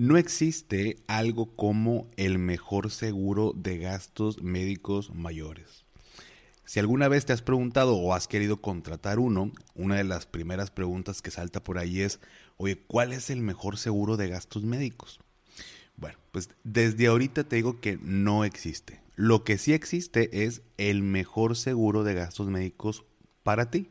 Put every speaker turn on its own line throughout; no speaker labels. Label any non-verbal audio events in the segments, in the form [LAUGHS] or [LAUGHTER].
No existe algo como el mejor seguro de gastos médicos mayores. Si alguna vez te has preguntado o has querido contratar uno, una de las primeras preguntas que salta por ahí es, oye, ¿cuál es el mejor seguro de gastos médicos? Bueno, pues desde ahorita te digo que no existe. Lo que sí existe es el mejor seguro de gastos médicos para ti.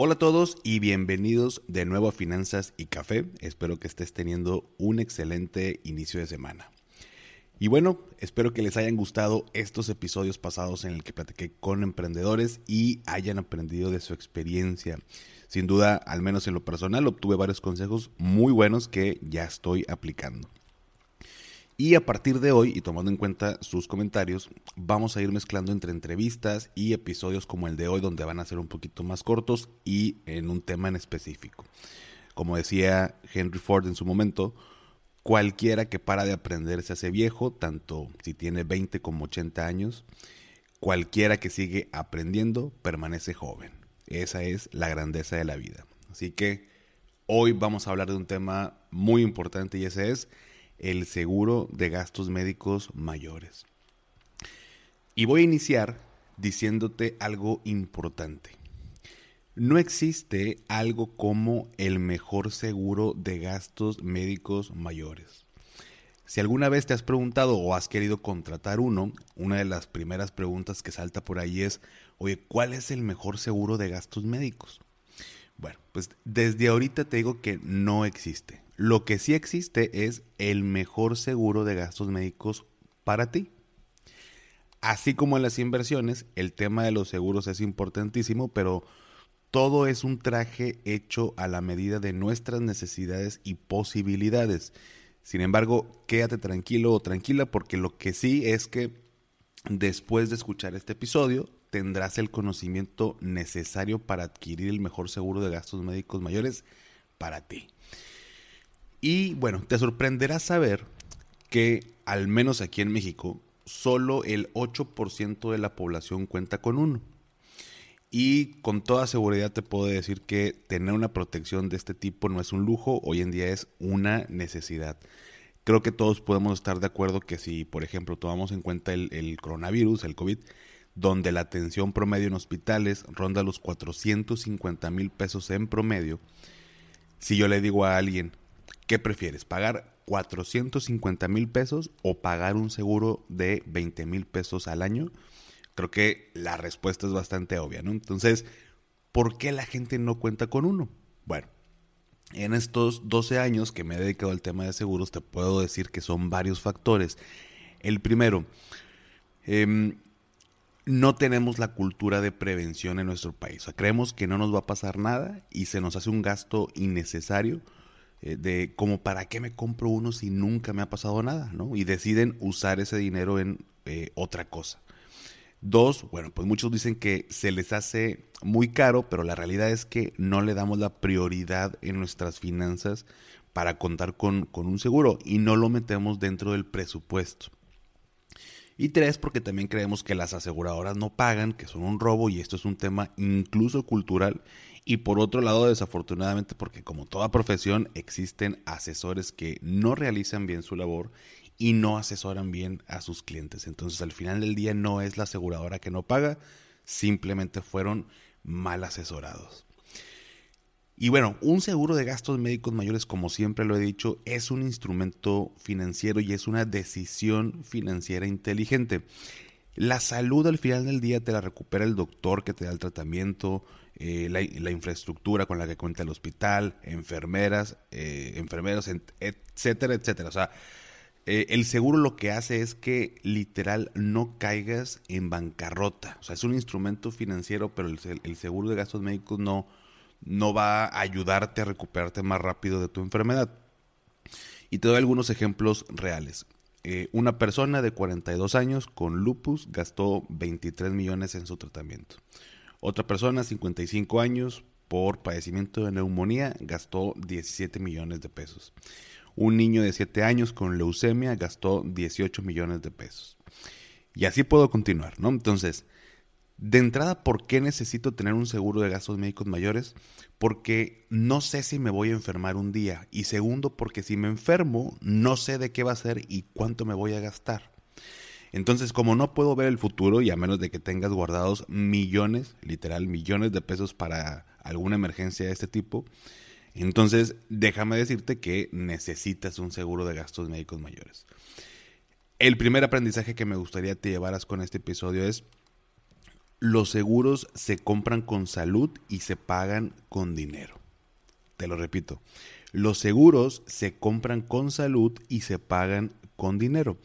Hola a todos y bienvenidos de nuevo a Finanzas y Café. Espero que estés teniendo un excelente inicio de semana. Y bueno, espero que les hayan gustado estos episodios pasados en el que platiqué con emprendedores y hayan aprendido de su experiencia. Sin duda, al menos en lo personal, obtuve varios consejos muy buenos que ya estoy aplicando. Y a partir de hoy, y tomando en cuenta sus comentarios, vamos a ir mezclando entre entrevistas y episodios como el de hoy, donde van a ser un poquito más cortos y en un tema en específico. Como decía Henry Ford en su momento, cualquiera que para de aprender se hace viejo, tanto si tiene 20 como 80 años. Cualquiera que sigue aprendiendo permanece joven. Esa es la grandeza de la vida. Así que hoy vamos a hablar de un tema muy importante y ese es el seguro de gastos médicos mayores. Y voy a iniciar diciéndote algo importante. No existe algo como el mejor seguro de gastos médicos mayores. Si alguna vez te has preguntado o has querido contratar uno, una de las primeras preguntas que salta por ahí es, oye, ¿cuál es el mejor seguro de gastos médicos? Bueno, pues desde ahorita te digo que no existe. Lo que sí existe es el mejor seguro de gastos médicos para ti. Así como en las inversiones, el tema de los seguros es importantísimo, pero todo es un traje hecho a la medida de nuestras necesidades y posibilidades. Sin embargo, quédate tranquilo o tranquila porque lo que sí es que después de escuchar este episodio tendrás el conocimiento necesario para adquirir el mejor seguro de gastos médicos mayores para ti. Y bueno, te sorprenderá saber que al menos aquí en México, solo el 8% de la población cuenta con uno. Y con toda seguridad te puedo decir que tener una protección de este tipo no es un lujo, hoy en día es una necesidad. Creo que todos podemos estar de acuerdo que si, por ejemplo, tomamos en cuenta el, el coronavirus, el COVID, donde la atención promedio en hospitales ronda los 450 mil pesos en promedio, si yo le digo a alguien, ¿Qué prefieres? ¿Pagar 450 mil pesos o pagar un seguro de 20 mil pesos al año? Creo que la respuesta es bastante obvia, ¿no? Entonces, ¿por qué la gente no cuenta con uno? Bueno, en estos 12 años que me he dedicado al tema de seguros, te puedo decir que son varios factores. El primero, em, no tenemos la cultura de prevención en nuestro país. O sea, creemos que no nos va a pasar nada y se nos hace un gasto innecesario eh, de como para qué me compro uno si nunca me ha pasado nada, ¿no? Y deciden usar ese dinero en eh, otra cosa. Dos, bueno, pues muchos dicen que se les hace muy caro, pero la realidad es que no le damos la prioridad en nuestras finanzas para contar con, con un seguro y no lo metemos dentro del presupuesto. Y tres, porque también creemos que las aseguradoras no pagan, que son un robo y esto es un tema incluso cultural y por otro lado, desafortunadamente, porque como toda profesión existen asesores que no realizan bien su labor y no asesoran bien a sus clientes. Entonces, al final del día no es la aseguradora que no paga, simplemente fueron mal asesorados. Y bueno, un seguro de gastos médicos mayores, como siempre lo he dicho, es un instrumento financiero y es una decisión financiera inteligente. La salud al final del día te la recupera el doctor que te da el tratamiento, eh, la, infraestructura con la que cuenta el hospital, enfermeras, eh, enfermeros, etcétera, etcétera. O sea, eh, el seguro lo que hace es que literal no caigas en bancarrota. O sea, es un instrumento financiero, pero el, seguro de gastos médicos no, no va a ayudarte a recuperarte más rápido de tu enfermedad. Y te doy algunos ejemplos reales. eh, una persona de 42 años con lupus gastó 23 millones en su tratamiento. Otra persona, 55 años, por padecimiento de neumonía, gastó 17 millones de pesos. Un niño de 7 años con leucemia gastó 18 millones de pesos. Y así puedo continuar, ¿no? Entonces, de entrada, ¿por qué necesito tener un seguro de gastos médicos mayores? Porque no sé si me voy a enfermar un día. Y segundo, porque si me enfermo, no sé de qué va a ser y cuánto me voy a gastar. Entonces, como no puedo ver el futuro, y a menos de que tengas guardados millones, literal millones de pesos para alguna emergencia de este tipo, entonces déjame decirte que necesitas un seguro de gastos médicos mayores. El primer aprendizaje que me gustaría te llevaras con este episodio es los seguros se compran con salud y se pagan con dinero. Te lo repito, los seguros se compran con salud y se pagan con dinero.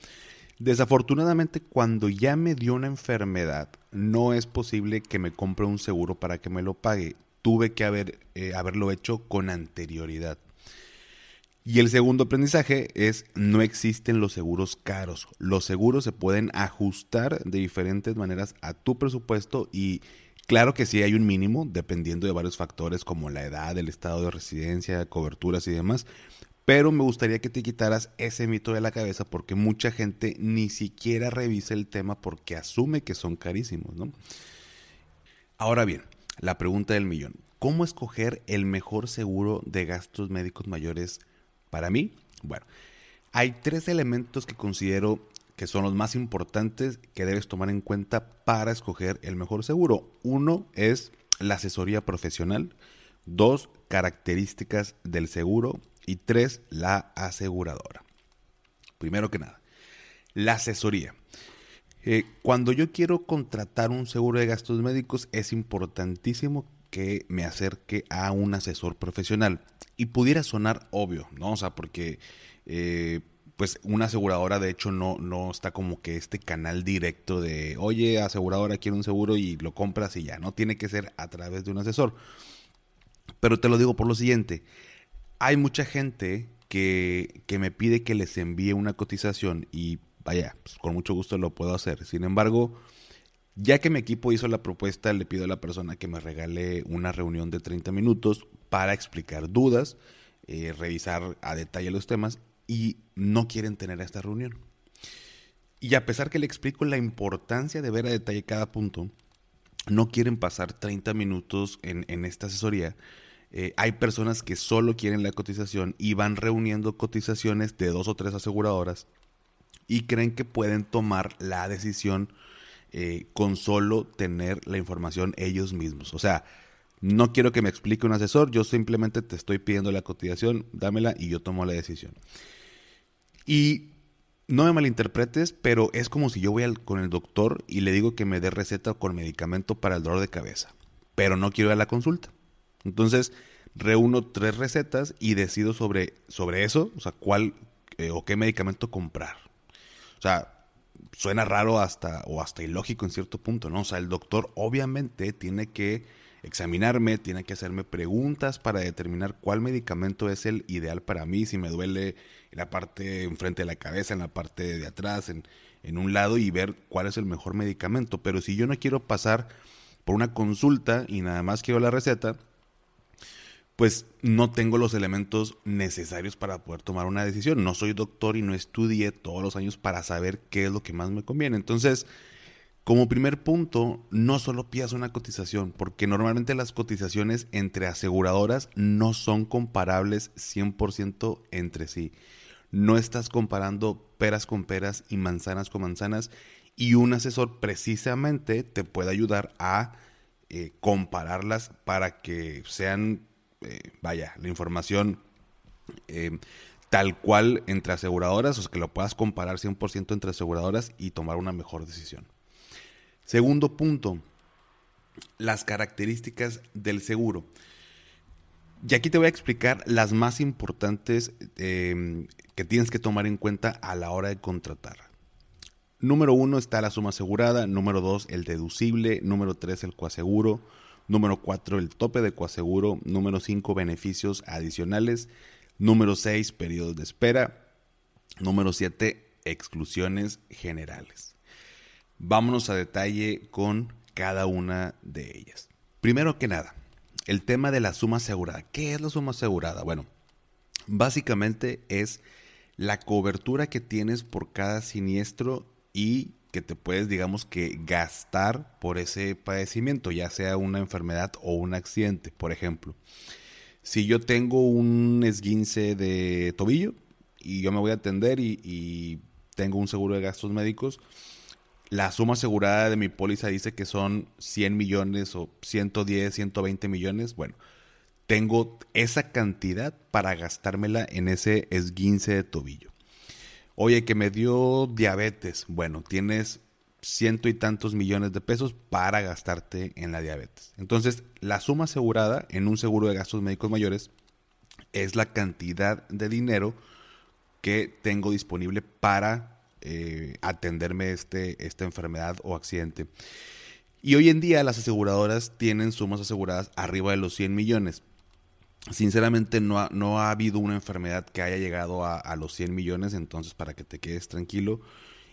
Desafortunadamente, cuando ya me dio una enfermedad, no es posible que me compre un seguro para que me lo pague. Tuve que haber, eh, haberlo hecho con anterioridad. Y el segundo aprendizaje es no existen los seguros caros. Los seguros se pueden ajustar de diferentes maneras a tu presupuesto y claro que sí hay un mínimo dependiendo de varios factores como la edad, el estado de residencia, coberturas y demás. Pero me gustaría que te quitaras ese mito de la cabeza porque mucha gente ni siquiera revisa el tema porque asume que son carísimos, ¿no? Ahora bien, la pregunta del millón. ¿Cómo escoger el mejor seguro de gastos médicos mayores para mí, bueno, hay tres elementos que considero que son los más importantes que debes tomar en cuenta para escoger el mejor seguro. Uno es la asesoría profesional, dos, características del seguro y tres, la aseguradora. Primero que nada, la asesoría. Eh, cuando yo quiero contratar un seguro de gastos médicos es importantísimo que me acerque a un asesor profesional. Y pudiera sonar obvio, ¿no? O sea, porque eh, pues una aseguradora de hecho no, no está como que este canal directo de, oye, aseguradora quiero un seguro y lo compras y ya, ¿no? Tiene que ser a través de un asesor. Pero te lo digo por lo siguiente, hay mucha gente que, que me pide que les envíe una cotización y vaya, pues con mucho gusto lo puedo hacer. Sin embargo, ya que mi equipo hizo la propuesta, le pido a la persona que me regale una reunión de 30 minutos para explicar dudas, eh, revisar a detalle los temas y no quieren tener esta reunión. Y a pesar que le explico la importancia de ver a detalle cada punto, no quieren pasar 30 minutos en, esta asesoría. Eh, hay personas que solo quieren la cotización y van reuniendo cotizaciones de dos o tres aseguradoras y creen que pueden tomar la decisión eh, con solo tener la información ellos mismos. O sea, no quiero que me explique un asesor, yo simplemente te estoy pidiendo la cotización, dámela y yo tomo la decisión. Y no me malinterpretes, pero es como si yo voy con el doctor y le digo que me dé receta con medicamento para el dolor de cabeza, pero no quiero ir a la consulta. Entonces, reúno tres recetas y decido sobre, sobre eso, o sea, cuál eh, o qué medicamento comprar. O sea, suena raro hasta o hasta ilógico en cierto punto, ¿no? O sea, el doctor obviamente tiene que examinarme, tiene que hacerme preguntas para determinar cuál medicamento es el ideal para mí, si me duele en la parte enfrente de la cabeza, en la parte de atrás, en, en un lado y ver cuál es el mejor medicamento. Pero si yo no quiero pasar por una consulta y nada más quiero la receta, pues no tengo los elementos necesarios para poder tomar una decisión. No soy doctor y no estudié todos los años para saber qué es lo que más me conviene. Entonces, como primer punto, no solo pidas una cotización, porque normalmente las cotizaciones entre aseguradoras no son comparables 100% entre sí. No estás comparando peras con peras y manzanas con manzanas y un asesor precisamente te puede ayudar a eh, compararlas para que sean eh, vaya, la información eh, tal cual entre aseguradoras, o sea, que lo puedas comparar 100% entre aseguradoras y tomar una mejor decisión. Segundo punto, las características del seguro. Y aquí te voy a explicar las más importantes eh, que tienes que tomar en cuenta a la hora de contratar. Número uno está la suma asegurada, número dos el deducible, número tres el coaseguro, Número 4, el tope de coaseguro. Número 5, beneficios adicionales. Número 6, periodos de espera. Número 7, exclusiones generales. Vámonos a detalle con cada una de ellas. Primero que nada, el tema de la suma asegurada. ¿Qué es la suma asegurada? Bueno, básicamente es la cobertura que tienes por cada siniestro y que te puedes, digamos que, gastar por ese padecimiento, ya sea una enfermedad o un accidente. Por ejemplo, si yo tengo un esguince de tobillo y yo me voy a atender y, tengo un seguro de gastos médicos, la suma asegurada de mi póliza dice que son 100 millones o 110, 120 millones. Bueno, tengo esa cantidad para gastármela en ese esguince de tobillo. Oye, que me dio diabetes. Bueno, tienes ciento y tantos millones de pesos para gastarte en la diabetes. Entonces, la suma asegurada en un seguro de gastos médicos mayores es la cantidad de dinero que tengo disponible para eh, atenderme este, esta enfermedad o accidente. Y hoy en día las aseguradoras tienen sumas aseguradas arriba de los 100 millones sinceramente no ha, no ha habido una enfermedad que haya llegado a, los 100 millones, entonces para que te quedes tranquilo.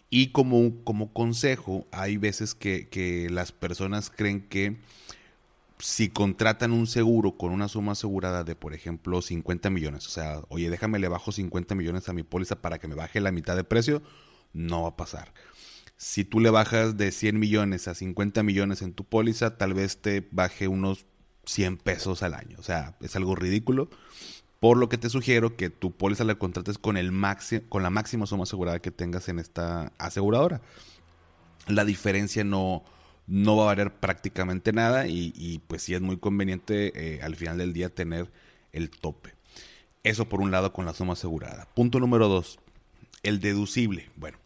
Y como, como consejo, hay veces que, las personas creen que si contratan un seguro con una suma asegurada de, por ejemplo, 50 millones, o sea, oye, déjame le bajo 50 millones a mi póliza para que me baje la mitad de precio, no va a pasar. Si tú le bajas de 100 millones a 50 millones en tu póliza, tal vez te baje unos 100 pesos al año. O sea, es algo ridículo. Por lo que te sugiero que tu póliza la contrates con, el con la máxima suma asegurada que tengas en esta aseguradora. La diferencia no, no va a valer prácticamente nada y, pues sí es muy conveniente eh, al final del día tener el tope. Eso por un lado con la suma asegurada. Punto número dos, el deducible. Bueno,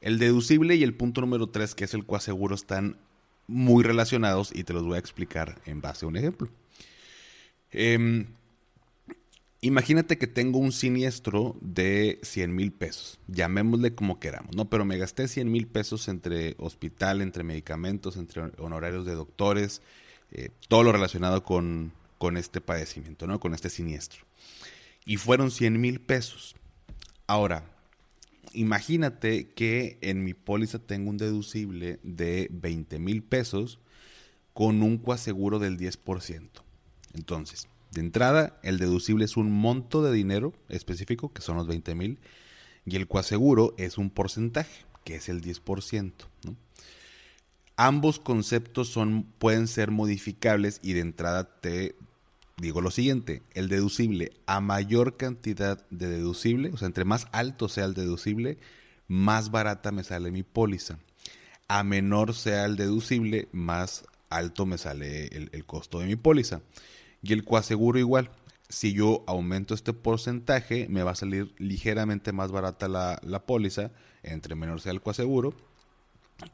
el deducible y el punto número tres, que es el coaseguro, están muy relacionados y te los voy a explicar en base a un ejemplo. Em, imagínate que tengo un siniestro de 100 mil pesos, llamémosle como queramos, ¿no? Pero me gasté 100 mil pesos entre hospital, entre medicamentos, entre honorarios de doctores, eh, todo lo relacionado con, con este padecimiento, ¿no? Con este siniestro. Y fueron 100 mil pesos. Ahora, imagínate que en mi póliza tengo un deducible de 20 mil pesos con un coaseguro del 10%. Entonces, de entrada, el deducible es un monto de dinero específico, que son los 20 mil, y el coaseguro es un porcentaje, que es el 10%. Ambos conceptos son, pueden ser modificables y de entrada te digo lo siguiente, el deducible, a mayor cantidad de deducible, o sea, entre más alto sea el deducible, más barata me sale mi póliza. A menor sea el deducible, más alto me sale el, costo de mi póliza. Y el coaseguro igual. Si yo aumento este porcentaje, me va a salir ligeramente más barata la, póliza. Entre menor sea el coaseguro,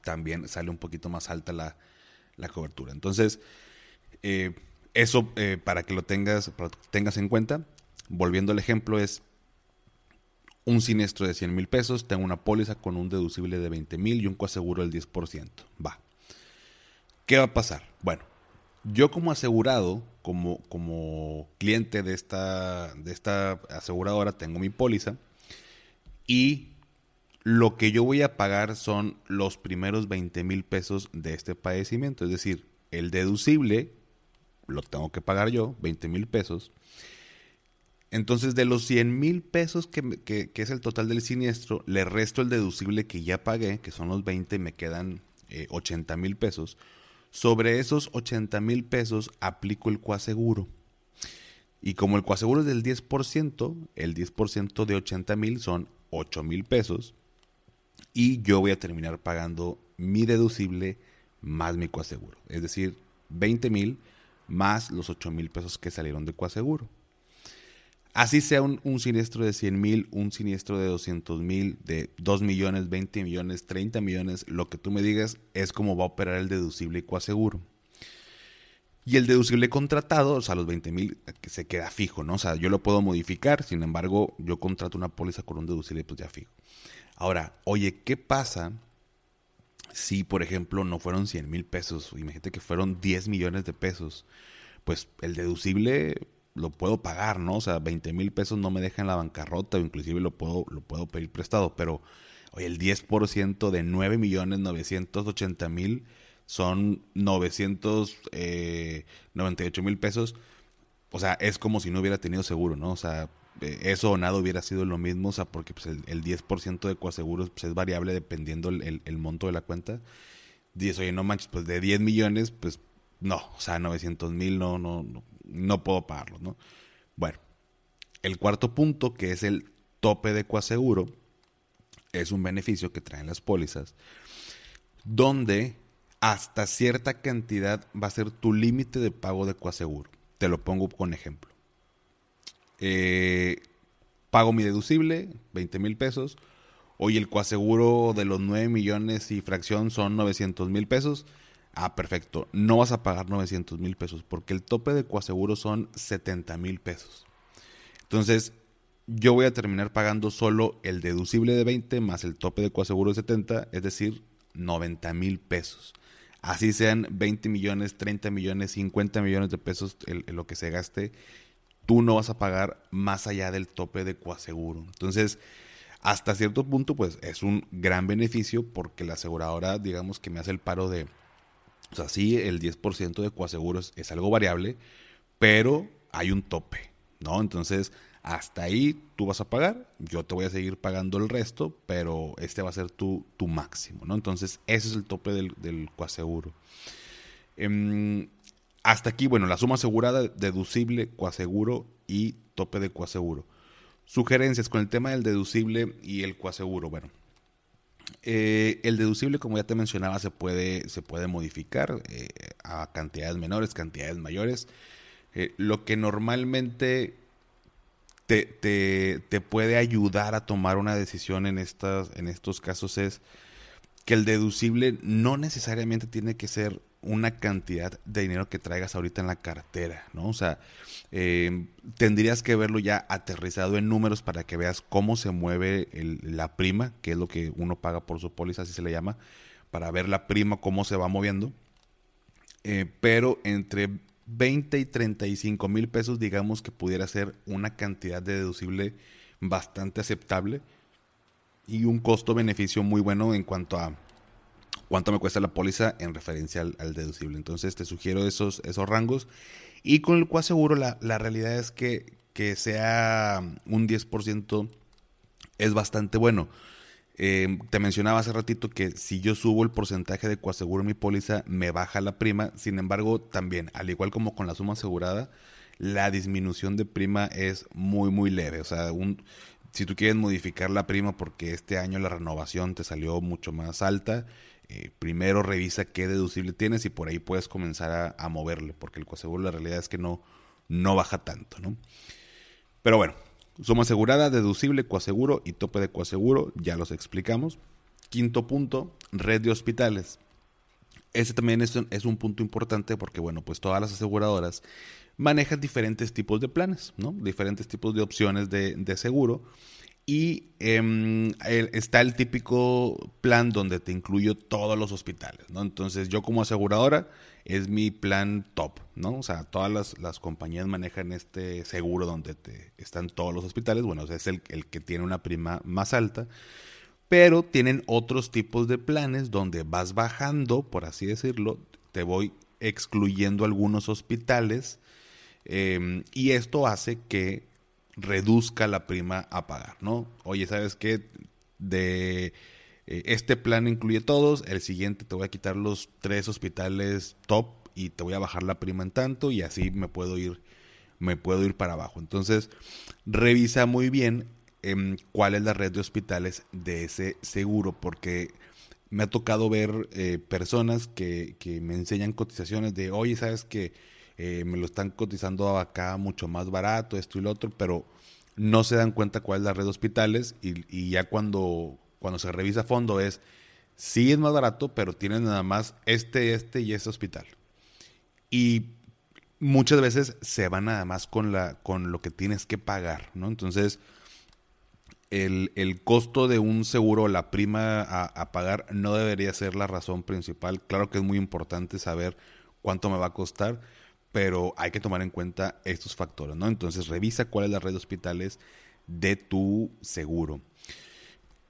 también sale un poquito más alta la, la cobertura. Entonces, eh, eso eh, para que lo tengas, tengas en cuenta. Volviendo al ejemplo, es un siniestro de 100 mil pesos, tengo una póliza con un deducible de 20 mil y un coaseguro del 10%. Va. ¿Qué va a pasar? Bueno, yo como asegurado, como, como cliente de esta, de esta aseguradora, tengo mi póliza y lo que yo voy a pagar son los primeros 20 mil pesos de este padecimiento. Es decir, el deducible lo tengo que pagar yo, 20 mil pesos. Entonces, de los 100 mil pesos que, es el total del siniestro, le resto el deducible que ya pagué, que son los 20, me quedan 80 eh, mil pesos. Sobre esos 80 mil pesos aplico el coaseguro. Y como el coaseguro es del 10%, el 10% de 80 mil son 8 mil pesos. Y yo voy a terminar pagando mi deducible más mi coaseguro. Es decir, 20 mil más los 8 mil pesos que salieron de coaseguro. Así sea un, siniestro de 100 mil, un siniestro de 200 mil, de 2 millones, 20 millones, 30 millones, lo que tú me digas es cómo va a operar el deducible coaseguro. Y el deducible contratado, o sea, los 20 mil, se queda fijo, ¿no? O sea, yo lo puedo modificar, sin embargo, yo contrato una póliza con un deducible, pues ya fijo. Ahora, oye, ¿qué pasa si, por ejemplo, no fueron 100 mil pesos, imagínate que fueron 10 millones de pesos, pues el deducible lo puedo pagar, ¿no? O sea, 20 mil pesos no me dejan la bancarrota o inclusive lo puedo, lo puedo pedir prestado, pero Oye, el 10% de 9.980.000 son 998 eh, mil pesos. O sea, es como si no hubiera tenido seguro, ¿no? O sea, eso o nada hubiera sido lo mismo, o sea, porque pues, el, 10% de coaseguros pues, es variable dependiendo el, el, monto de la cuenta. Dices, oye, no manches, pues de 10 millones, pues no, o sea, 900 mil no, no, no, no puedo pagarlo, ¿no? Bueno, el cuarto punto, que es el tope de coaseguro, es un beneficio que traen las pólizas, donde hasta cierta cantidad va a ser tu límite de pago de coaseguro. Te lo pongo con ejemplo. Eh, pago mi deducible, 20 mil pesos. Hoy el coaseguro de los 9 millones y fracción son 900 mil pesos. Ah, perfecto. No vas a pagar 900 mil pesos porque el tope de coaseguro son 70 mil pesos. Entonces, yo voy a terminar pagando solo el deducible de 20 más el tope de coaseguro de 70, es decir, 90 mil pesos. Así sean 20 millones, 30 millones, 50 millones de pesos en lo que se gaste, tú no vas a pagar más allá del tope de coaseguro. Entonces, hasta cierto punto, pues es un gran beneficio porque la aseguradora, digamos que me hace el paro de, o sea, sí, el 10% de coaseguros es algo variable, pero hay un tope, ¿no? Entonces, hasta ahí tú vas a pagar, yo te voy a seguir pagando el resto, pero este va a ser tu, tu máximo, ¿no? Entonces, ese es el tope del, del coaseguro. Em, hasta aquí, bueno, la suma asegurada, deducible, coaseguro y tope de coaseguro. Sugerencias con el tema del deducible y el coaseguro. Bueno, eh, el deducible, como ya te mencionaba, se puede, se puede modificar eh, a cantidades menores, cantidades mayores. Eh, lo que normalmente te, puede ayudar a tomar una decisión en, estas, en estos casos es que el deducible no necesariamente tiene que ser una cantidad de dinero que traigas ahorita en la cartera, ¿no? O sea, eh, tendrías que verlo ya aterrizado en números para que veas cómo se mueve la prima, que es lo que uno paga por su póliza, así se le llama, para ver la prima, cómo se va moviendo. Eh, pero entre 20 y 35 mil pesos, digamos que pudiera ser una cantidad de deducible bastante aceptable y un costo-beneficio muy bueno en cuanto a cuánto me cuesta la póliza en referencia al, deducible. Entonces te sugiero esos, esos rangos. Y con el cual seguro la, la realidad es que, que sea un 10% es bastante bueno. Eh, te mencionaba hace ratito que si yo subo el porcentaje de coaseguro en mi póliza, me baja la prima. Sin embargo, también, al igual como con la suma asegurada, la disminución de prima es muy, muy leve. O sea, un, si tú quieres modificar la prima porque este año la renovación te salió mucho más alta, eh, primero revisa qué deducible tienes y por ahí puedes comenzar a, a moverle, porque el coaseguro la realidad es que no, no baja tanto, ¿no? Pero bueno, Suma asegurada, deducible, coaseguro y tope de coaseguro, ya los explicamos. Quinto punto, red de hospitales. Ese también es, un punto importante porque, bueno, pues todas las aseguradoras manejan diferentes tipos de planes, ¿no? Diferentes tipos de opciones de, de seguro y em, está el típico plan donde te incluyo todos los hospitales, ¿no? Entonces yo como aseguradora es mi plan top, ¿no? O sea, todas las, compañías manejan este seguro donde te están todos los hospitales, bueno, es el, el que tiene una prima más alta, pero tienen otros tipos de planes donde vas bajando, por así decirlo, te voy excluyendo algunos hospitales em, y esto hace que reduzca la prima a pagar, ¿no? Oye, ¿sabes qué? De eh, este plan incluye todos, el siguiente te voy a quitar los tres hospitales top y te voy a bajar la prima en tanto y así me puedo ir me puedo ir para abajo. Entonces, revisa muy bien em, cuál es la red de hospitales de ese seguro, porque me ha tocado ver eh, personas que, que, me enseñan cotizaciones de, oye, sabes que eh, me lo están cotizando acá mucho más barato, esto y lo otro, pero no se dan cuenta cuál es la red de hospitales y, ya cuando, cuando se revisa a fondo es, sí es más barato, pero tienen nada más este, este y este hospital. Y muchas veces se va nada más con, la, con lo que tienes que pagar, ¿no? Entonces, el, costo de un seguro, la prima a, pagar, no debería ser la razón principal. Claro que es muy importante saber cuánto me va a costar, pero hay que tomar en cuenta estos factores, ¿no? Entonces revisa cuál es la red de hospitales de tu seguro.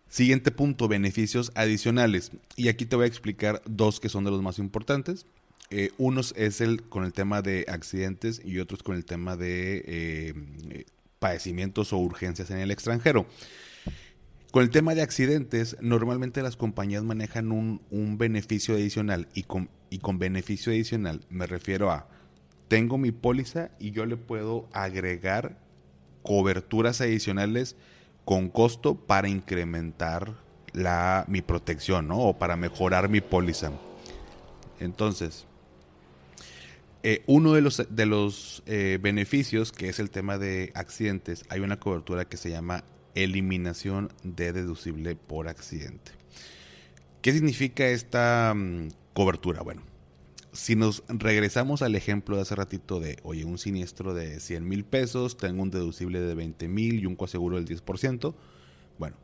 Siguiente punto, beneficios adicionales. Y aquí te voy a explicar dos que son de los más importantes. Eh, unos es el con el tema de accidentes y otros con el tema de eh, padecimientos o urgencias en el extranjero. Con el tema de accidentes, normalmente las compañías manejan un, beneficio adicional y con, y con beneficio adicional me refiero a, tengo mi póliza y yo le puedo agregar coberturas adicionales con costo para incrementar la, mi protección, ¿no? O para mejorar mi póliza. Entonces, eh, uno de los, de los eh, beneficios, que es el tema de accidentes, hay una cobertura que se llama eliminación de deducible por accidente. ¿Qué significa esta mm, cobertura? Bueno, si nos regresamos al ejemplo de hace ratito de, oye, un siniestro de 100 mil pesos, tengo un deducible de 20 mil y un coaseguro del 10%, bueno,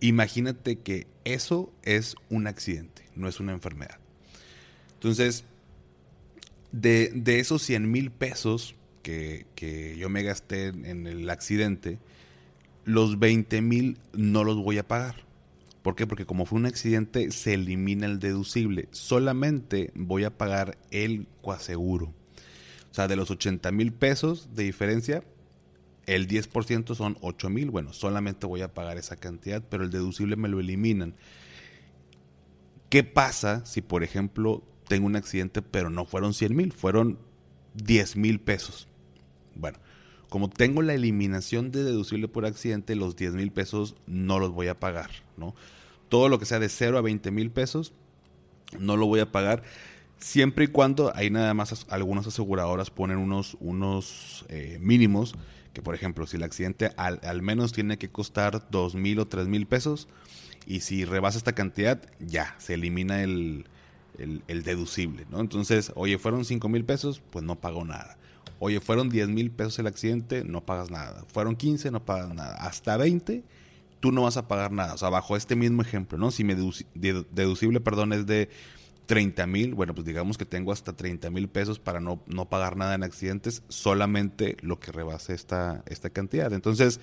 imagínate que eso es un accidente, no es una enfermedad. Entonces, de, esos 100 mil pesos que, yo me gasté en el accidente, los 20 mil no los voy a pagar. ¿Por qué? Porque como fue un accidente, se elimina el deducible. Solamente voy a pagar el coaseguro. O sea, de los 80 mil pesos de diferencia, el 10% son 8 mil. Bueno, solamente voy a pagar esa cantidad, pero el deducible me lo eliminan. ¿Qué pasa si, por ejemplo, tengo un accidente, pero no fueron 100 mil, fueron 10 mil pesos. Bueno, como tengo la eliminación de deducible por accidente, los 10 mil pesos no los voy a pagar, ¿no? Todo lo que sea de 0 a 20 mil pesos, no lo voy a pagar. Siempre y cuando hay nada más algunas aseguradoras ponen unos, unos eh, mínimos, que por ejemplo, si el accidente al, menos tiene que costar 2 mil o 3 mil pesos, y si rebasa esta cantidad, ya, se elimina el, el, deducible, ¿no? Entonces, oye, fueron 5 mil pesos, pues no pago nada. Oye, fueron 10 mil pesos el accidente, no pagas nada. Fueron 15, no pagas nada. Hasta 20, tú no vas a pagar nada. O sea, bajo este mismo ejemplo, ¿no? Si mi deducible, perdón, es de 30 mil, bueno, pues digamos que tengo hasta 30 mil pesos para no, no pagar nada en accidentes, solamente lo que rebase esta, esta cantidad. Entonces,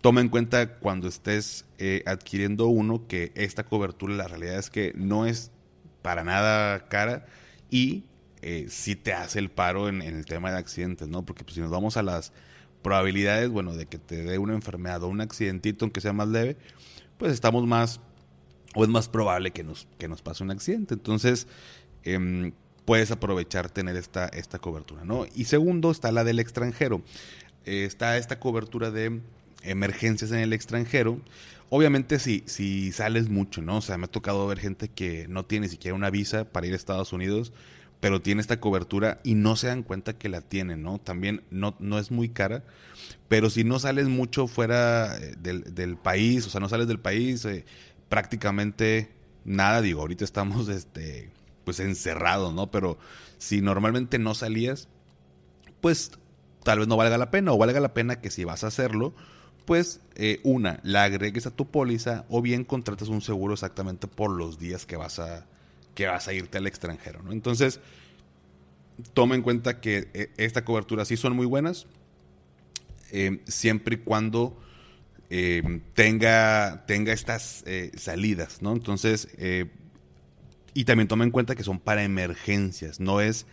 toma en cuenta cuando estés eh, adquiriendo uno que esta cobertura, la realidad es que no es para nada cara y eh, si te hace el paro en, el tema de accidentes, ¿no? Porque pues, si nos vamos a las probabilidades, bueno, de que te dé una enfermedad o un accidentito, aunque sea más leve, pues estamos más, o es más probable que nos, que nos pase un accidente. Entonces, em, puedes aprovechar tener esta, esta cobertura, ¿no? Y segundo, está la del extranjero. Está esta cobertura de emergencias en el extranjero. Obviamente si, si sales mucho, ¿no? O sea, me ha tocado ver gente que no tiene ni siquiera una visa para ir a Estados Unidos, pero tiene esta cobertura y no se dan cuenta que la tienen, ¿no? También no, no es muy cara, pero si no sales mucho fuera eh, del, país, o sea, no sales del país, eh, prácticamente nada, digo, ahorita estamos [LAUGHS] este, pues encerrados, ¿no? Pero si normalmente no salías, pues tal vez no valga la pena, o valga la pena que si vas a hacerlo, pues eh, una, la agregues a tu póliza o bien contratas un seguro exactamente por los días que vas a, que vas a irte al extranjero. ¿no? Entonces, toma en cuenta que eh, esta cobertura sí son muy buenas, eh, siempre y cuando tenga, tenga estas salidas, ¿no? Entonces, y también toma en cuenta que son para emergencias, no es,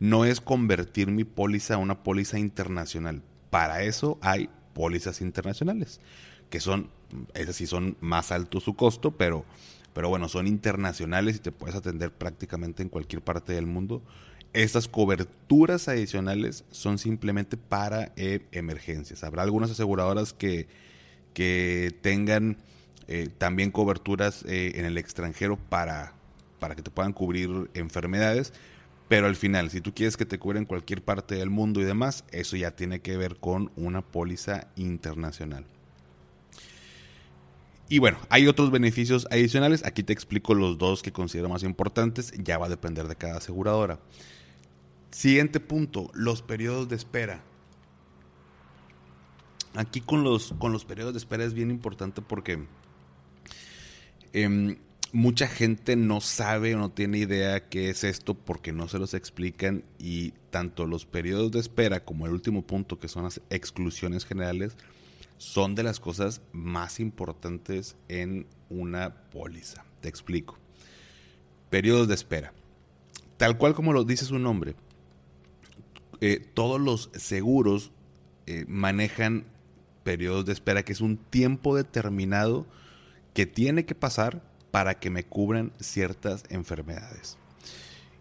no es convertir mi póliza a una póliza internacional. Para eso hay pólizas internacionales, que son, esas sí son más alto su costo, pero, pero bueno, son internacionales y te puedes atender prácticamente en cualquier parte del mundo. Estas coberturas adicionales son simplemente para eh, emergencias. Habrá algunas aseguradoras que, que tengan eh, también coberturas eh, en el extranjero para, para que te puedan cubrir enfermedades, pero al final, si tú quieres que te cubra en cualquier parte del mundo y demás, eso ya tiene que ver con una póliza internacional. Y bueno, hay otros beneficios adicionales. Aquí te explico los dos que considero más importantes. Ya va a depender de cada aseguradora. Siguiente punto, los periodos de espera. Aquí con los, con los periodos de espera es bien importante porque eh, mucha gente no sabe o no tiene idea qué es esto porque no se los explican y tanto los periodos de espera como el último punto que son las exclusiones generales son de las cosas más importantes en una póliza. Te explico. Periodos de espera. Tal cual como lo dice su nombre, eh, todos los seguros eh, manejan periodos de espera, que es un tiempo determinado que tiene que pasar para que me cubran ciertas enfermedades.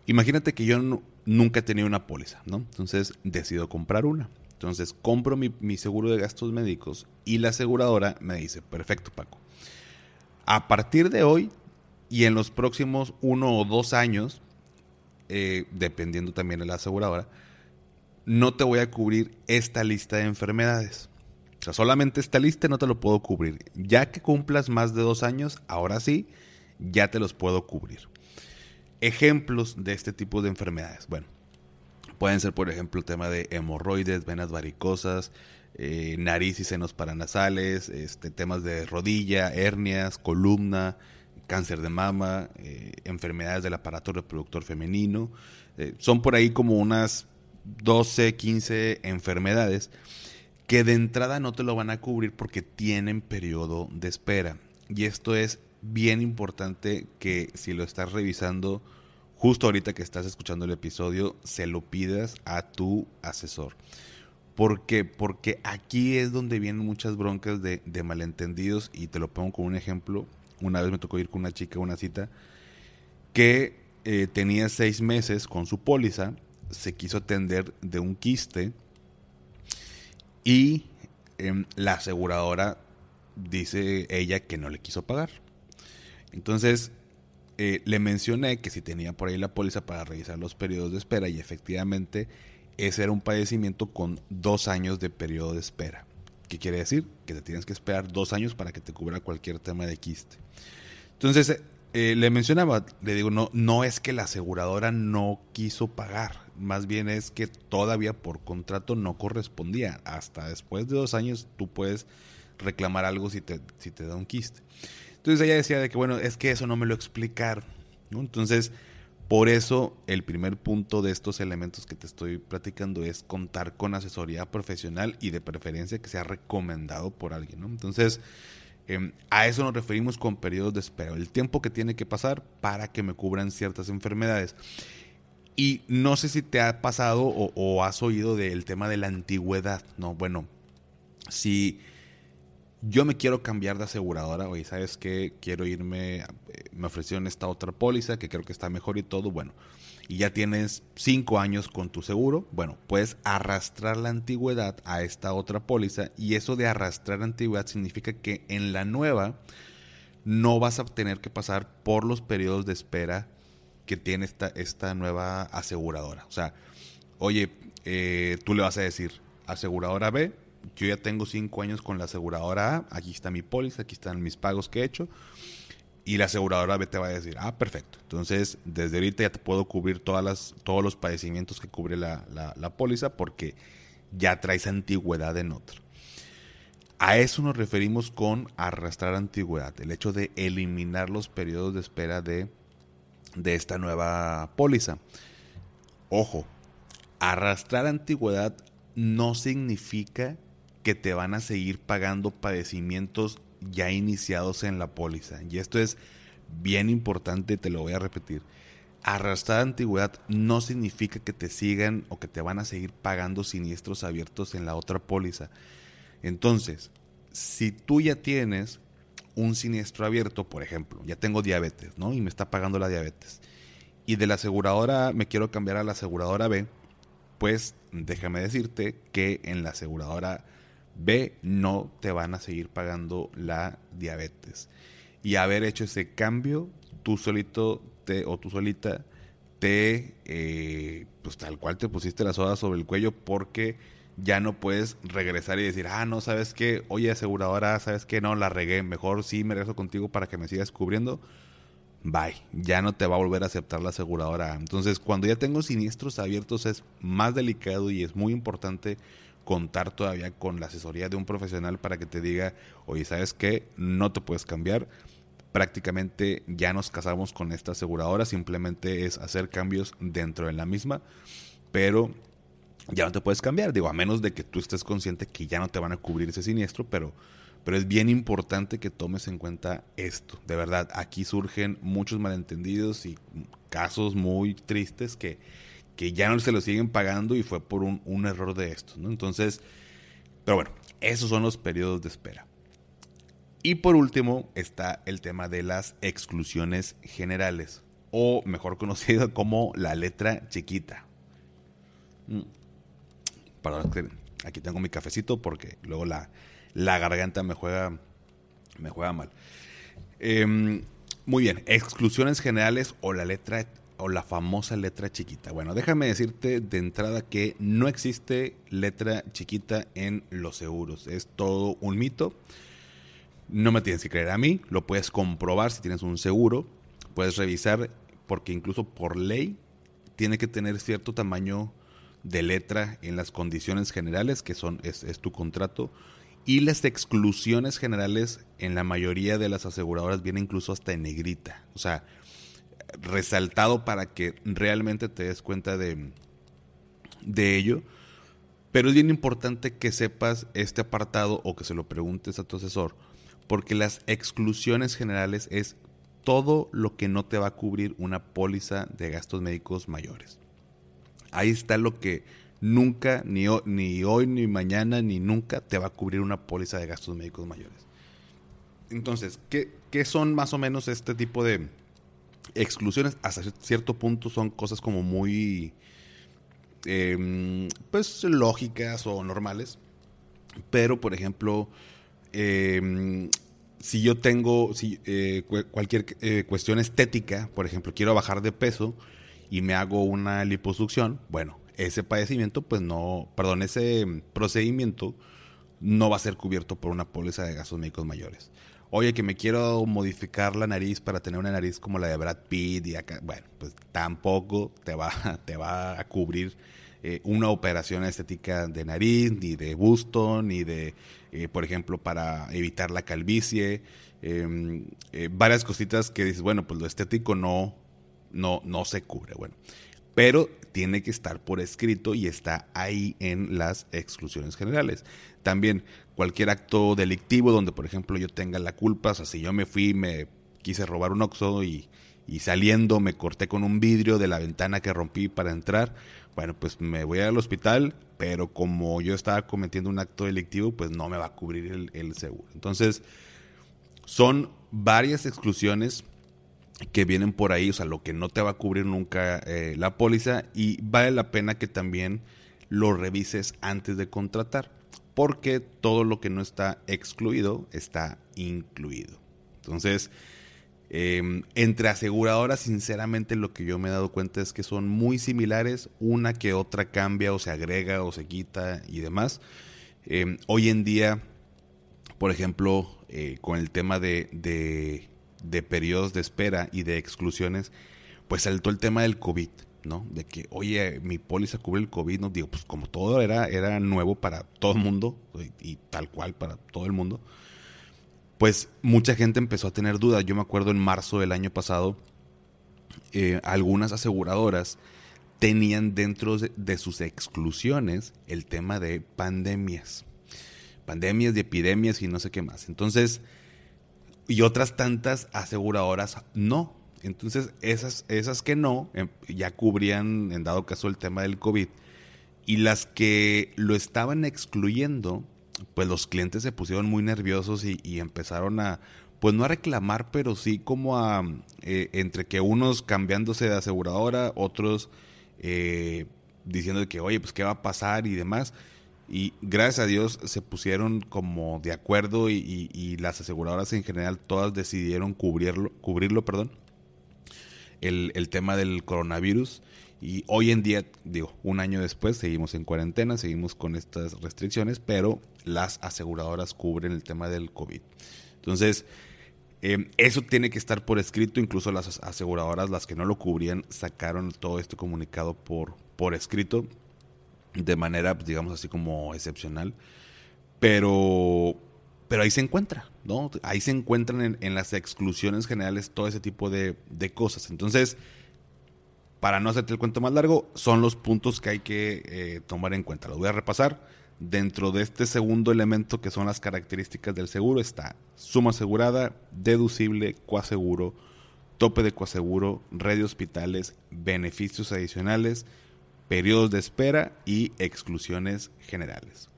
Imagínate que yo nunca he tenido una póliza, ¿no? Entonces decido comprar una. Entonces compro mi, seguro de gastos médicos y la aseguradora me dice, perfecto Paco, a partir de hoy y en los próximos uno o dos años, eh, dependiendo también de la aseguradora, no te voy a cubrir esta lista de enfermedades. O sea, solamente esta lista no te lo puedo cubrir. Ya que cumplas más de dos años, ahora sí, ya te los puedo cubrir. Ejemplos de este tipo de enfermedades. Bueno, Pueden ser, por ejemplo, el tema de hemorroides, venas varicosas, eh, nariz y senos paranasales, este, temas de rodilla, hernias, columna, cáncer de mama, eh, enfermedades del aparato reproductor femenino. Eh, son por ahí como unas 12, 15 enfermedades que de entrada no te lo van a cubrir porque tienen periodo de espera. Y esto es bien importante que si lo estás revisando, justo ahorita que estás escuchando el episodio, se lo pidas a tu asesor. ¿Por qué? Porque aquí es donde vienen muchas broncas de, malentendidos y te lo pongo con un ejemplo. Una vez me tocó ir con una chica a una cita que eh, tenía seis meses con su póliza, se quiso atender de un quiste y em, la aseguradora dice ella que no le quiso pagar. Entonces eh, le mencioné que si tenía por ahí la póliza para revisar los periodos de espera y efectivamente ese era un padecimiento con dos años de periodo de espera. ¿Qué quiere decir? Que te tienes que esperar dos años para que te cubra cualquier tema de quiste. Entonces, eh, le mencionaba, le digo, no, no es que la aseguradora no quiso pagar, más bien es que todavía por contrato no correspondía. Hasta después de dos años tú puedes reclamar algo si te, si te da un quiste. Entonces ella decía de que, bueno, es que eso no me lo explicaron. Entonces, por eso el primer punto de estos elementos que te estoy platicando es contar con asesoría profesional y de preferencia que sea recomendado por alguien. Entonces, em, a eso nos referimos con periodos de espera, el tiempo que tiene que pasar para que me cubran ciertas enfermedades. Y no sé si te ha pasado o, o has oído del tema de la antigüedad, ¿no? Bueno, si yo me quiero cambiar de aseguradora, oye, ¿sabes qué? Quiero irme, eh, me ofrecieron esta otra póliza que creo que está mejor y todo, bueno, y ya tienes cinco años con tu seguro, bueno, puedes arrastrar la antigüedad a esta otra póliza y eso de arrastrar antigüedad significa que en la nueva no vas a tener que pasar por los periodos de espera que tiene esta, esta nueva aseguradora. O sea, oye, eh, tú le vas a decir, aseguradora B, yo ya tengo cinco años con la aseguradora A, aquí está mi póliza, aquí están mis pagos que he hecho. Y la aseguradora B te va a decir, ah, perfecto. Entonces, desde ahorita ya te puedo cubrir todas las, todos los padecimientos que cubre la, la póliza porque ya traes antigüedad en otro. A eso nos referimos con arrastrar antigüedad, el hecho de eliminar los periodos de espera de, de esta nueva póliza. Ojo, arrastrar antigüedad no significa que te van a seguir pagando padecimientos ya iniciados en la póliza. Y esto es bien importante, te lo voy a repetir. Arrastrar antigüedad no significa que te sigan o que te van a seguir pagando siniestros abiertos en la otra póliza. Entonces, si tú ya tienes un siniestro abierto, por ejemplo, ya tengo diabetes, ¿no? Y me está pagando la diabetes. Y de la aseguradora me quiero cambiar a la aseguradora B, pues déjame decirte que en la aseguradora B, no te van a seguir pagando la diabetes. Y haber hecho ese cambio, tú solito te, o tú solita te, eh, pues tal cual te pusiste la soda sobre el cuello porque ya no puedes regresar y decir, ah, no, sabes qué, oye, aseguradora, sabes qué, no, la regué, mejor sí me regreso contigo para que me sigas cubriendo. Bye, ya no te va a volver a aceptar la aseguradora. Entonces, cuando ya tengo siniestros abiertos es más delicado y es muy importante contar todavía con la asesoría de un profesional para que te diga, oye, ¿sabes qué? No te puedes cambiar. Prácticamente ya nos casamos con esta aseguradora, simplemente es hacer cambios dentro de la misma, pero ya no te puedes cambiar. Digo, a menos de que tú estés consciente que ya no te van a cubrir ese siniestro, pero, pero es bien importante que tomes en cuenta esto. De verdad, aquí surgen muchos malentendidos y casos muy tristes que, que ya no se lo siguen pagando y fue por un, error de esto. ¿no? Entonces, pero bueno, esos son los periodos de espera. Y por último está el tema de las exclusiones generales, o mejor conocido [LAUGHS] como la letra chiquita. Mm. Perdón, aquí tengo mi cafecito porque luego la, la garganta me juega, me juega mal. Em, muy bien, exclusiones generales o la letra o la famosa letra chiquita. Bueno, déjame decirte de entrada que no existe letra chiquita en los seguros. Es todo un mito. No me tienes que creer a mí, lo puedes comprobar si tienes un seguro. Puedes revisar porque incluso por ley tiene que tener cierto tamaño de letra en las condiciones generales, que son es, es tu contrato, y las exclusiones generales en la mayoría de las aseguradoras vienen incluso hasta en negrita. O sea, resaltado para que realmente te des cuenta de, de ello. Pero es bien importante que sepas este apartado o que se lo preguntes a tu asesor, porque las exclusiones generales es todo lo que no te va a cubrir una póliza de gastos médicos mayores. Ahí está lo que nunca, ni, ni hoy, ni mañana, ni nunca te va a cubrir una póliza de gastos médicos mayores. Entonces, ¿qué, qué son más o menos este tipo de, exclusiones hasta cierto punto son cosas como muy, em, pues, lógicas o normales. Pero, por ejemplo, em, si yo tengo si, eh, cualquier eh, cuestión estética, por ejemplo, quiero bajar de peso y me hago una liposucción, bueno, ese padecimiento, pues no, perdón, ese procedimiento no va a ser cubierto por una póliza de gastos médicos mayores oye, que me quiero modificar la nariz para tener una nariz como la de Brad Pitt y bueno, pues tampoco te va, [LAUGHS] te va a cubrir eh, una operación estética de nariz, ni de busto, ni de, eh, por ejemplo, para evitar la calvicie, em, eh, varias cositas que dices, bueno, pues lo estético no, no, no se cubre, bueno, pero tiene que estar por escrito y está ahí en las exclusiones generales. También cualquier acto delictivo donde, por ejemplo, yo tenga la culpa, o sea, si yo me fui, me quise robar un oxo y, y saliendo me corté con un vidrio de la ventana que rompí para entrar, bueno, pues me voy al hospital, pero como yo estaba cometiendo un acto delictivo, pues no me va a cubrir el, seguro. Entonces, son varias exclusiones que vienen por ahí, o sea, lo que no te va a cubrir nunca eh, la póliza y vale la pena que también lo revises antes de contratar porque todo lo que no está excluido está incluido. Entonces, em, entre aseguradoras, sinceramente lo que yo me he dado cuenta es que son muy similares, una que otra cambia o se agrega o se quita y demás. Em, hoy en día, por ejemplo, eh, con el tema de, de periodos de espera y de exclusiones, pues saltó el tema del COVID. De que, oye, mi póliza cubre el COVID, ¿no? Digo, pues como todo era, era nuevo para todo el mundo y, tal cual para todo el mundo, pues mucha gente empezó a tener dudas. Yo me acuerdo en marzo del año pasado, eh, algunas aseguradoras tenían dentro de, sus exclusiones el tema de pandemias. Pandemias y epidemias y no sé qué más. Entonces, y otras tantas aseguradoras no. Entonces, esas, esas que no, em, ya cubrían, en dado caso, el tema del COVID. Y las que lo estaban excluyendo, pues los clientes se pusieron muy nerviosos y, empezaron a, pues no a reclamar, pero sí como a, eh, entre que unos cambiándose de aseguradora, otros eh, diciendo que, oye, pues qué va a pasar y demás. Y gracias a Dios se pusieron como de acuerdo y, y las aseguradoras en general todas decidieron cubrirlo, cubrirlo perdón, el, tema del coronavirus. Y hoy en día, digo, un año después, seguimos en cuarentena, seguimos con estas restricciones, pero las aseguradoras cubren el tema del COVID. Entonces, em, eso tiene que estar por escrito, incluso las aseguradoras, las que no lo cubrían, sacaron todo este comunicado por, por escrito, de manera, digamos así como excepcional. Pero, pero ahí se encuentra, ¿no? Ahí se encuentran en, las exclusiones generales todo ese tipo de, cosas. Entonces, para no hacerte el cuento más largo, son los puntos que hay que eh, tomar en cuenta. Los voy a repasar. Dentro de este segundo elemento que son las características del seguro está suma asegurada, deducible, coaseguro, tope de coaseguro, red de hospitales, beneficios adicionales, periodos de espera y exclusiones generales.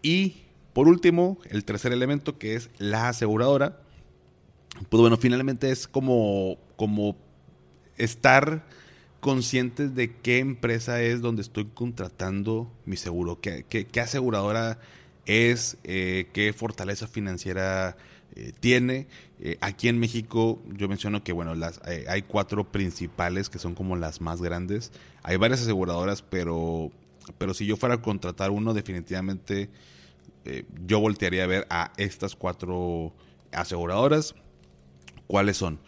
Y por último, el tercer elemento que es la aseguradora. Pues bueno, finalmente es como, como estar conscientes de qué empresa es donde estoy contratando mi seguro, qué, qué, aseguradora es, eh, qué fortaleza financiera eh, tiene. Eh, aquí en México yo menciono que bueno, las, hay cuatro principales que son como las más grandes. Hay varias aseguradoras, pero, pero si yo fuera a contratar uno, definitivamente yo voltearía a ver a estas cuatro aseguradoras. ¿Cuáles son?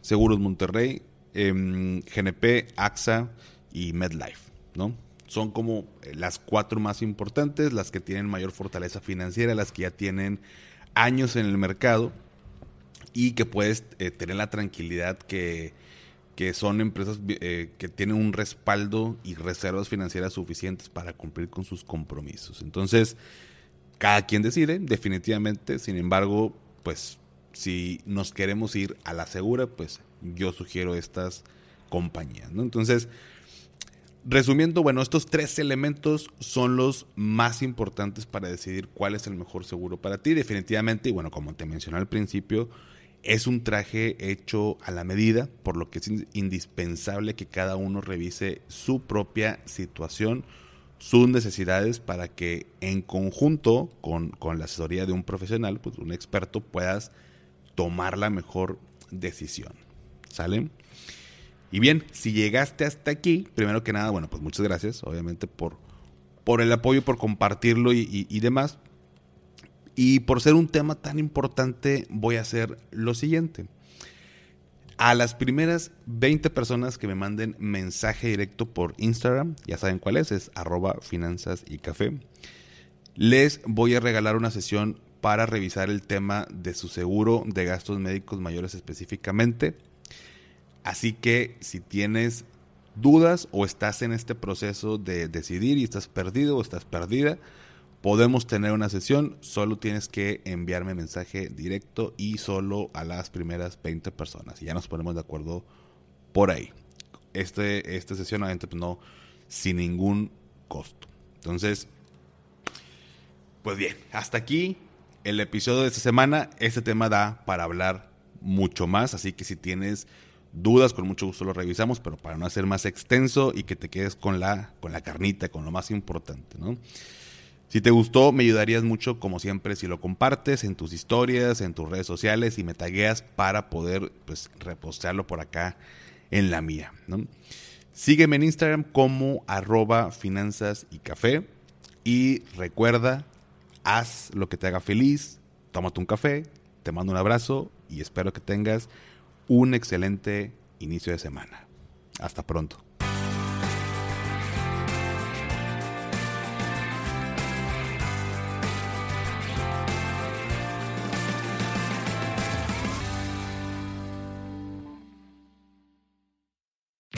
Seguros Monterrey, Em, GNP, AXA y MedLife, ¿no? Son como eh, las cuatro más importantes, las que tienen mayor fortaleza financiera, las que ya tienen años en el mercado y que puedes eh, tener la tranquilidad que, son empresas eh, que tienen un respaldo y reservas financieras suficientes para cumplir con sus compromisos. Entonces, cada quien decide, definitivamente. Sin embargo, pues si nos queremos ir a la segura, pues yo sugiero estas compañías. ¿no? Entonces, resumiendo, bueno, estos tres elementos son los más importantes para decidir cuál es el mejor seguro para ti. Definitivamente, y bueno, como te mencioné al principio, es un traje hecho a la medida, por lo que es indispensable que cada uno revise su propia situación, sus necesidades, para que en conjunto con, con la asesoría de un profesional, pues un experto, puedas tomar la mejor decisión. ¿Sale? Y bien, si llegaste hasta aquí, primero que nada, bueno, pues muchas gracias, obviamente, por, por el apoyo, por compartirlo y, y demás. Y por ser un tema tan importante, voy a hacer lo siguiente. A las primeras 20 personas que me manden mensaje directo por Instagram, ya saben cuál es, es arroba finanzas y café, les voy a regalar una sesión para revisar el tema de su seguro de gastos médicos mayores específicamente. Así que si tienes dudas o estás en este proceso de decidir y estás perdido o estás perdida, podemos tener una sesión. Solo tienes que enviarme mensaje directo y solo a las primeras 20 personas. Y ya nos ponemos de acuerdo por ahí. Este, esta sesión, obviamente, pues no, sin ningún costo. Entonces, pues bien, hasta aquí el episodio de esta semana. Este tema da para hablar mucho más, así que si tienes dudas, con mucho gusto lo revisamos, pero para no hacer más extenso y que te quedes con la, con la carnita, con lo más importante, ¿no? Si te gustó, me ayudarías mucho, como siempre, si lo compartes en tus historias, en tus redes sociales y me tagueas para poder pues, repostearlo por acá en la mía. Sígueme en Instagram como arroba finanzas y café. Y recuerda haz lo que te haga feliz, tómate un café, te mando un abrazo y espero que tengas un excelente inicio de semana. Hasta pronto.